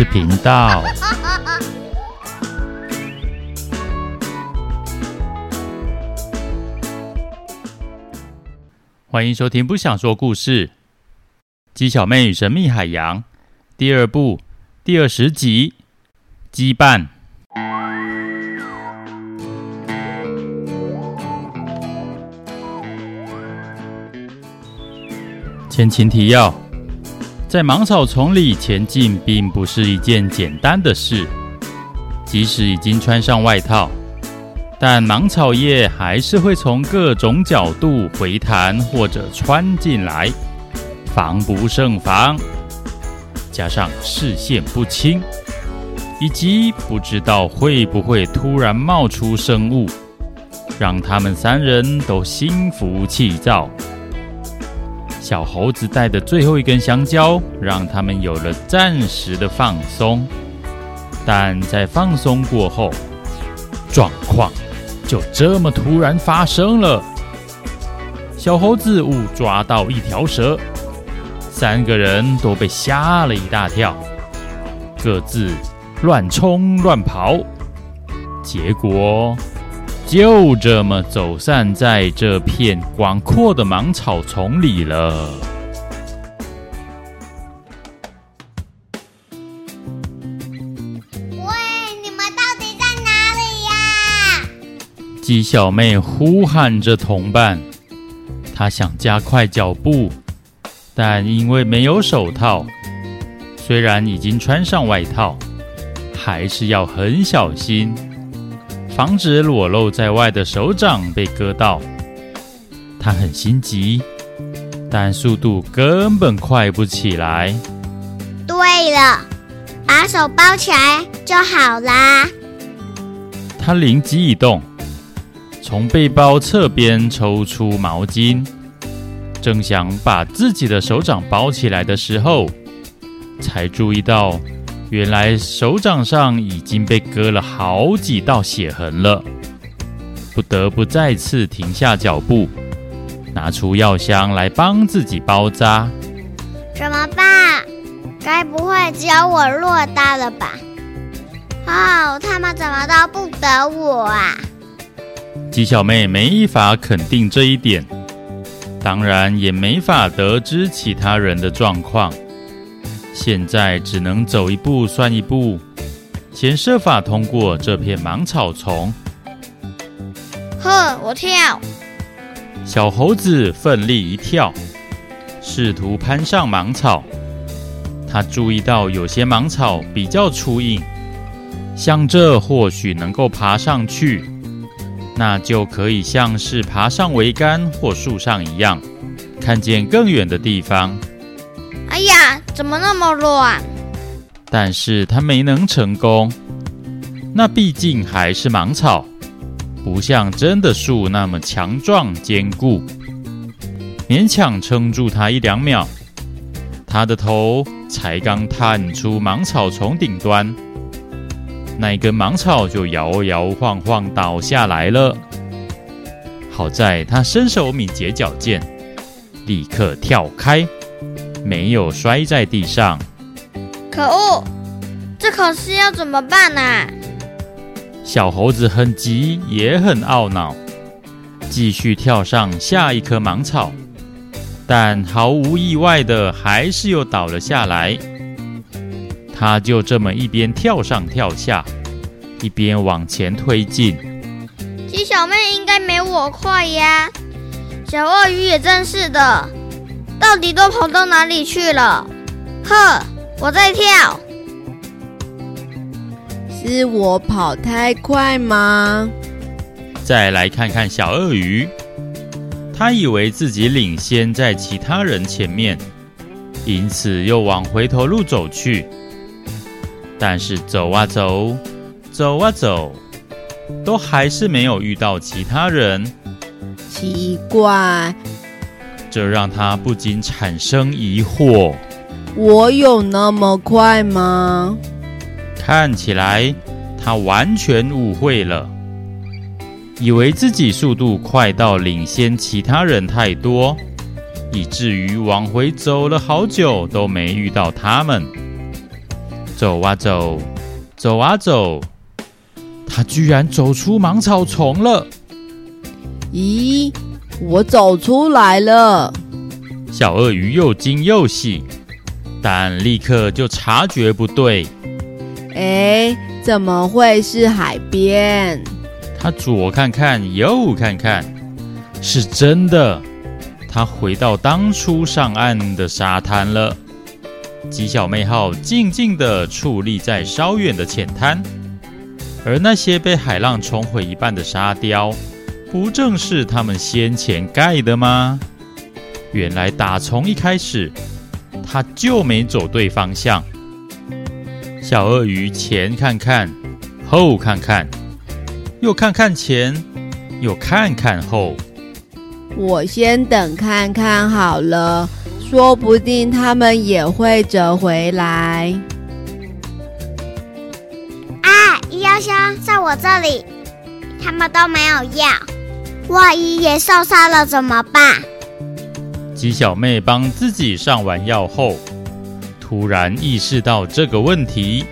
事频道。欢迎收听《不想说故事》《鸡小妹与神秘海洋》第二部第二十集《羁绊》。前情提要：在芒草丛里前进，并不是一件简单的事。即使已经穿上外套，但芒草叶还是会从各种角度回弹或者穿进来，防不胜防。加上视线不清，以及不知道会不会突然冒出生物，让他们三人都心浮气躁。小猴子带的最后一根香蕉，让他们有了暂时的放松。但在放松过后，状况就这么突然发生了。小猴子误抓到一条蛇，三个人都被吓了一大跳，各自乱冲乱跑，结果。就这么走散在这片广阔的芒草丛里了。喂，你们到底在哪里呀？鸡小妹呼喊着同伴，她想加快脚步，但因为没有手套，虽然已经穿上外套，还是要很小心。防止裸露在外的手掌被割到，他很心急，但速度根本快不起来。对了，把手包起来就好啦。他灵机一动，从背包侧边抽出毛巾，正想把自己的手掌包起来的时候，才注意到。原来手掌上已经被割了好几道血痕了，不得不再次停下脚步，拿出药箱来帮自己包扎。怎么办？该不会只有我落单了吧？哦，他们怎么都不得我啊？鸡小妹没法肯定这一点，当然也没法得知其他人的状况。现在只能走一步算一步，先设法通过这片芒草丛。哼，我跳！小猴子奋力一跳，试图攀上芒草。他注意到有些芒草比较粗硬，像这或许能够爬上去，那就可以像是爬上桅杆或树上一样，看见更远的地方。哎呀，怎么那么乱？但是他没能成功。那毕竟还是芒草，不像真的树那么强壮坚固，勉强撑住他一两秒。他的头才刚探出芒草丛顶端，那一根芒草就摇摇晃晃倒下来了。好在他身手敏捷矫健，立刻跳开。没有摔在地上。可恶，这可是要怎么办呢？小猴子很急，也很懊恼，继续跳上下一棵芒草，但毫无意外的，还是又倒了下来。他就这么一边跳上跳下，一边往前推进。鸡小妹应该没我快呀，小鳄鱼也真是的。到底都跑到哪里去了？呵，我在跳。是我跑太快吗？再来看看小鳄鱼，他以为自己领先在其他人前面，因此又往回头路走去。但是走啊走，走啊走，都还是没有遇到其他人。奇怪。这让他不禁产生疑惑：我有那么快吗？看起来他完全误会了，以为自己速度快到领先其他人太多，以至于往回走了好久都没遇到他们。走啊走，走啊走，他居然走出芒草丛了！咦，我走出来了！小鳄鱼又惊又喜，但立刻就察觉不对。哎，怎么会是海边？他左看看，右看看，是真的。他回到当初上岸的沙滩了。鸡小妹号静静地矗立在稍远的浅滩，而那些被海浪冲毁一半的沙雕，不正是他们先前盖的吗？原来打从一开始，他就没走对方向。小鳄鱼前看看，后看看，又看看前，又看看后。我先等看看好了，说不定他们也会折回来。啊，医药箱在我这里，他们都没有药，万一也受伤了怎么办？鸡小妹帮自己上完药后，突然意识到这个问题。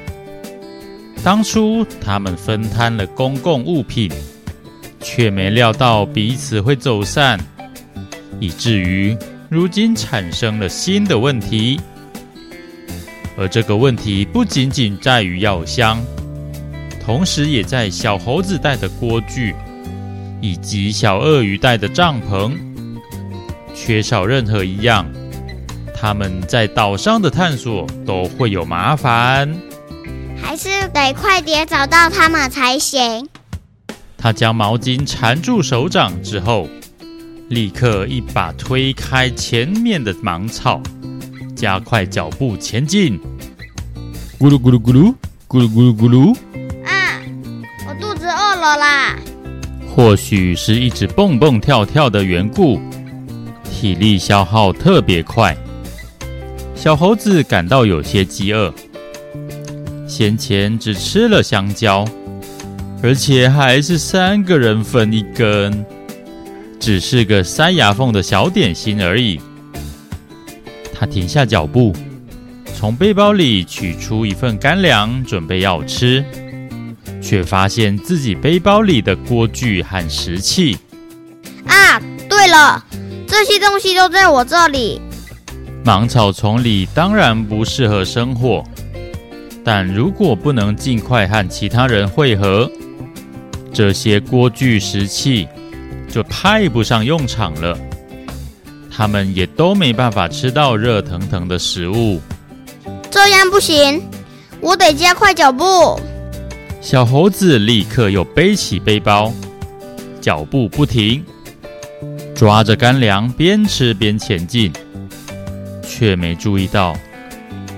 当初他们分摊了公共物品。却没料到彼此会走散，以至于如今产生了新的问题。而这个问题不仅仅在于药箱，同时也在小猴子带的锅具以及小鳄鱼带的帐篷。缺少任何一样，他们在岛上的探索都会有麻烦。还是得快点找到他们才行。他将毛巾缠住手掌之后，立刻一把推开前面的芒草，加快脚步前进。咕噜咕噜咕噜，咕噜咕噜咕噜。或许是一直蹦蹦跳跳的缘故，体力消耗特别快。小猴子感到有些饥饿，先前只吃了香蕉。而且还是三个人分一根，只是个塞牙缝的小点心而已。他停下脚步，从背包里取出一份干粮，准备要吃，却发现自己背包里的锅具和食器。啊，对了，这些东西都在我这里。芒草丛里当然不适合生火，但如果不能尽快和其他人汇合，这些锅具石器就派不上用场了，他们也都没办法吃到热腾腾的食物。这样不行，我得加快脚步。小猴子立刻又背起背包，脚步不停，抓着干粮边吃边前进，却没注意到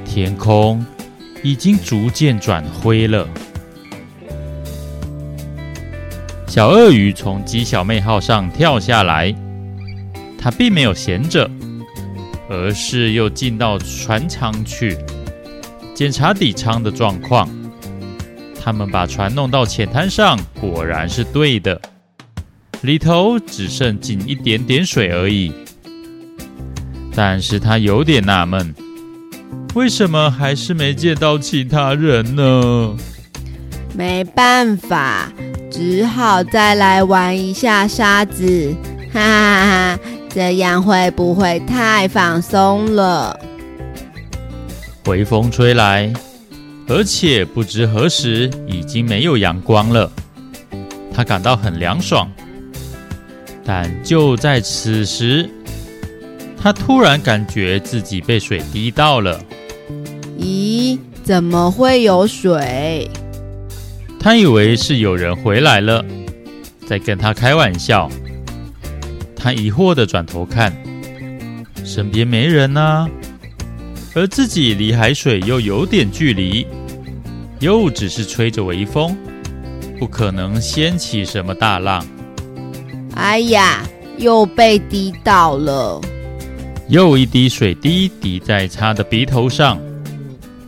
天空已经逐渐转灰了。小鳄鱼从鸡小妹号上跳下来，它并没有闲着，而是又进到船舱去检查底舱的状况。他们把船弄到浅滩上，果然是对的，里头只剩进一点点水而已。但是他有点纳闷，为什么还是没见到其他人呢？没办法。只好再来玩一下沙子，哈哈哈哈！这样会不会太放松了？微风吹来，而且不知何时已经没有阳光了。他感到很凉爽，但就在此时，他突然感觉自己被水滴到了。咦？怎么会有水？他以为是有人回来了，在跟他开玩笑。他疑惑的转头看，身边没人啊，而自己离海水又有点距离，又只是吹着微风，不可能掀起什么大浪。哎呀，又被滴到了！又一滴水滴滴在他的鼻头上，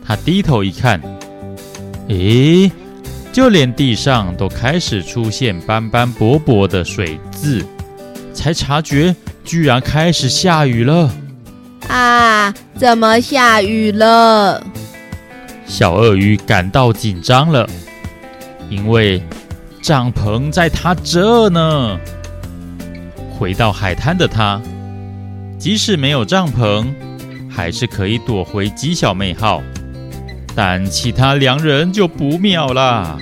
他低头一看，咦。就连地上都开始出现斑斑驳驳的水渍，才察觉居然开始下雨了。啊！怎么下雨了？小鳄鱼感到紧张了，因为帐篷在它这呢。回到海滩的它，即使没有帐篷，还是可以躲回鸡小妹号。但其他两人就不妙了。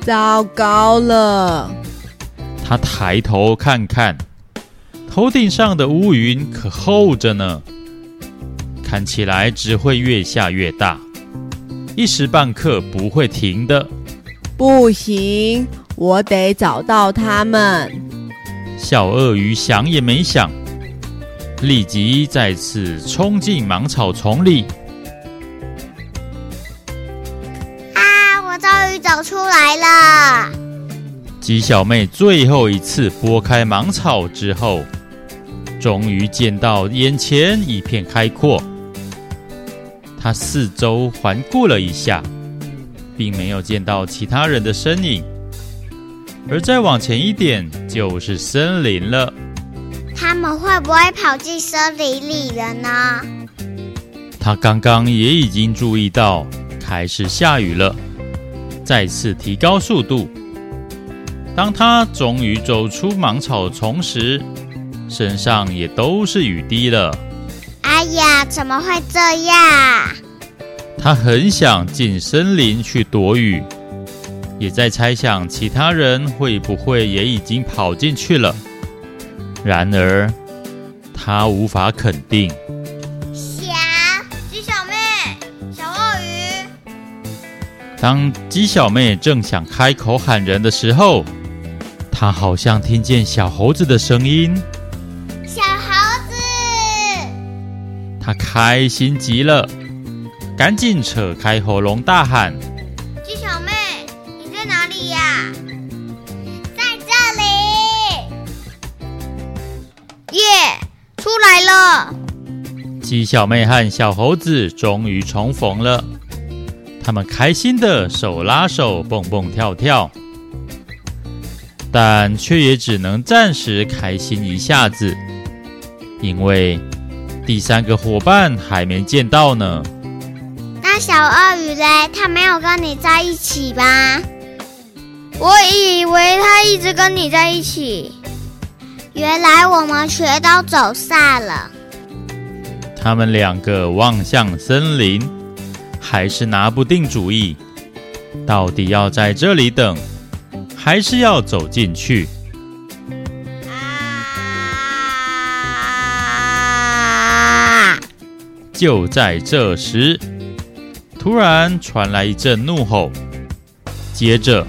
糟糕了！他抬头看看，头顶上的乌云可厚着呢，看起来只会越下越大，一时半刻不会停的。不行，我得找到他们。小鳄鱼想也没想，立即再次冲进芒草丛里。啊！我终于走出来了。鸡小妹最后一次拨开芒草之后，终于见到眼前一片开阔。她四周环顾了一下，并没有见到其他人的身影。而再往前一点，就是森林了。他们会不会跑进森林里了呢？他刚刚也已经注意到，开始下雨了。再次提高速度。当他终于走出芒草丛时，身上也都是雨滴了。哎呀，怎么会这样？他很想进森林去躲雨，也在猜想其他人会不会也已经跑进去了。然而，他无法肯定。小鸡小妹，小鳄鱼当鸡小妹正想开口喊人的时候，她好像听见小猴子的声音。她开心极了，赶紧扯开喉咙大喊：“鸡小妹，你在哪里呀？”“在这里。”“耶，出来了！”鸡小妹和小猴子终于重逢了。他们开心的手拉手，蹦蹦跳跳，但却也只能暂时开心一下子，因为第三个伙伴还没见到呢。那小鳄鱼嘞？他没有跟你在一起吧？我以为他一直跟你在一起。原来我们全都走散了。他们两个望向森林。还是拿不定主意，到底要在这里等，还是要走进去？就在这时，突然传来一阵怒吼，接着，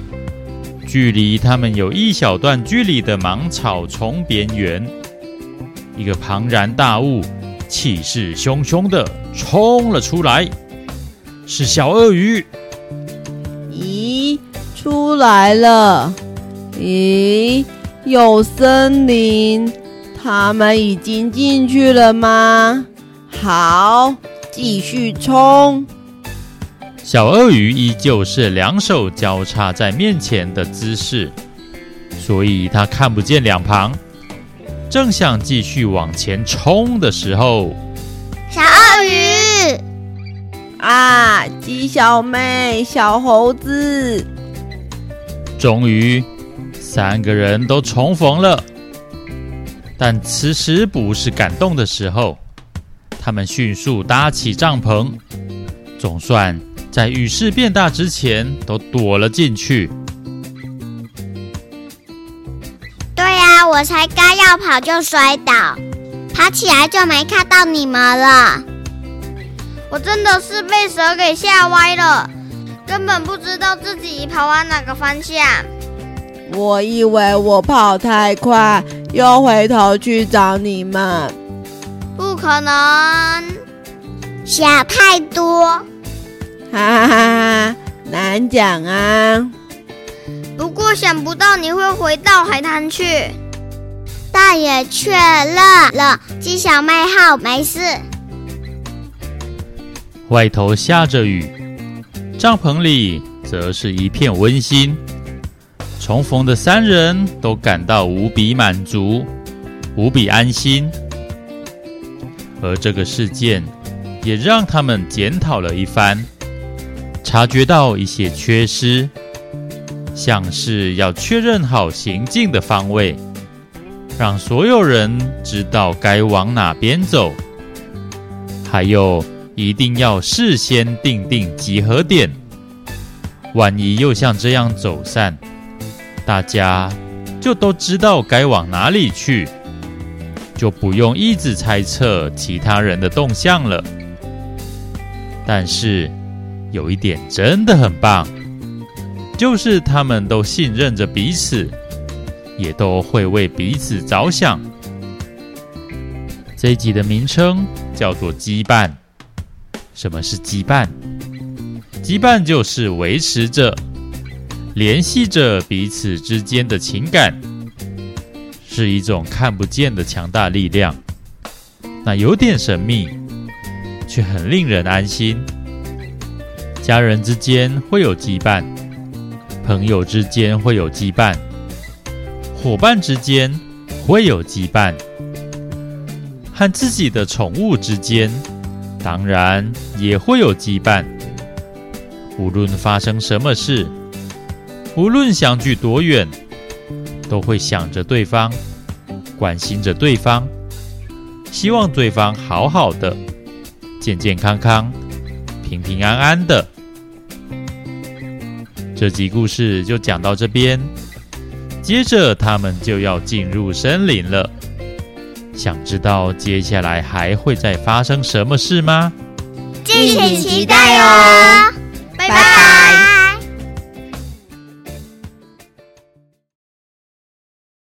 距离他们有一小段距离的芒草丛边缘，一个庞然大物，气势汹汹地冲了出来。是小鳄鱼。咦，出来了！咦，有森林，他们已经进去了吗？好，继续冲！小鳄鱼依旧是两手交叉在面前的姿势，所以他看不见两旁。正想继续往前冲的时候，小鳄鱼。啊！鸡小妹、小猴子，终于三个人都重逢了。但此时不是感动的时候，他们迅速搭起帐篷，总算在雨势变大之前都躲了进去。对呀，我才刚要跑就摔倒，爬起来就没看到你们了。我真的是被蛇给吓歪了，根本不知道自己跑往哪个方向。我以为我跑太快，又回头去找你们。不可能，想太多。哈哈哈哈，难讲啊。不过想不到你会回到海滩去，但也确认了鸡小妹号没事。外头下着雨，帐篷里则是一片温馨。重逢的三人都感到无比满足，无比安心。而这个事件也让他们检讨了一番，察觉到一些缺失，像是要确认好行进的方位，让所有人知道该往哪边走，还有一定要事先定定集合点，万一又像这样走散，大家就都知道该往哪里去，就不用一直猜测其他人的动向了。但是有一点真的很棒，就是他们都信任着彼此，也都会为彼此着想。这一集的名称叫做“羁绊”。什么是羁绊？羁绊就是维持着、联系着彼此之间的情感，是一种看不见的强大力量。那有点神秘，却很令人安心。家人之间会有羁绊，朋友之间会有羁绊，伙伴之间会有羁绊，和自己的宠物之间。当然也会有羁绊。无论发生什么事，无论相距多远，都会想着对方，关心着对方，希望对方好好的，健健康康，平平安安的。这集故事就讲到这边，接着他们就要进入森林了。想知道接下来还会再发生什么事吗？敬请期待哦！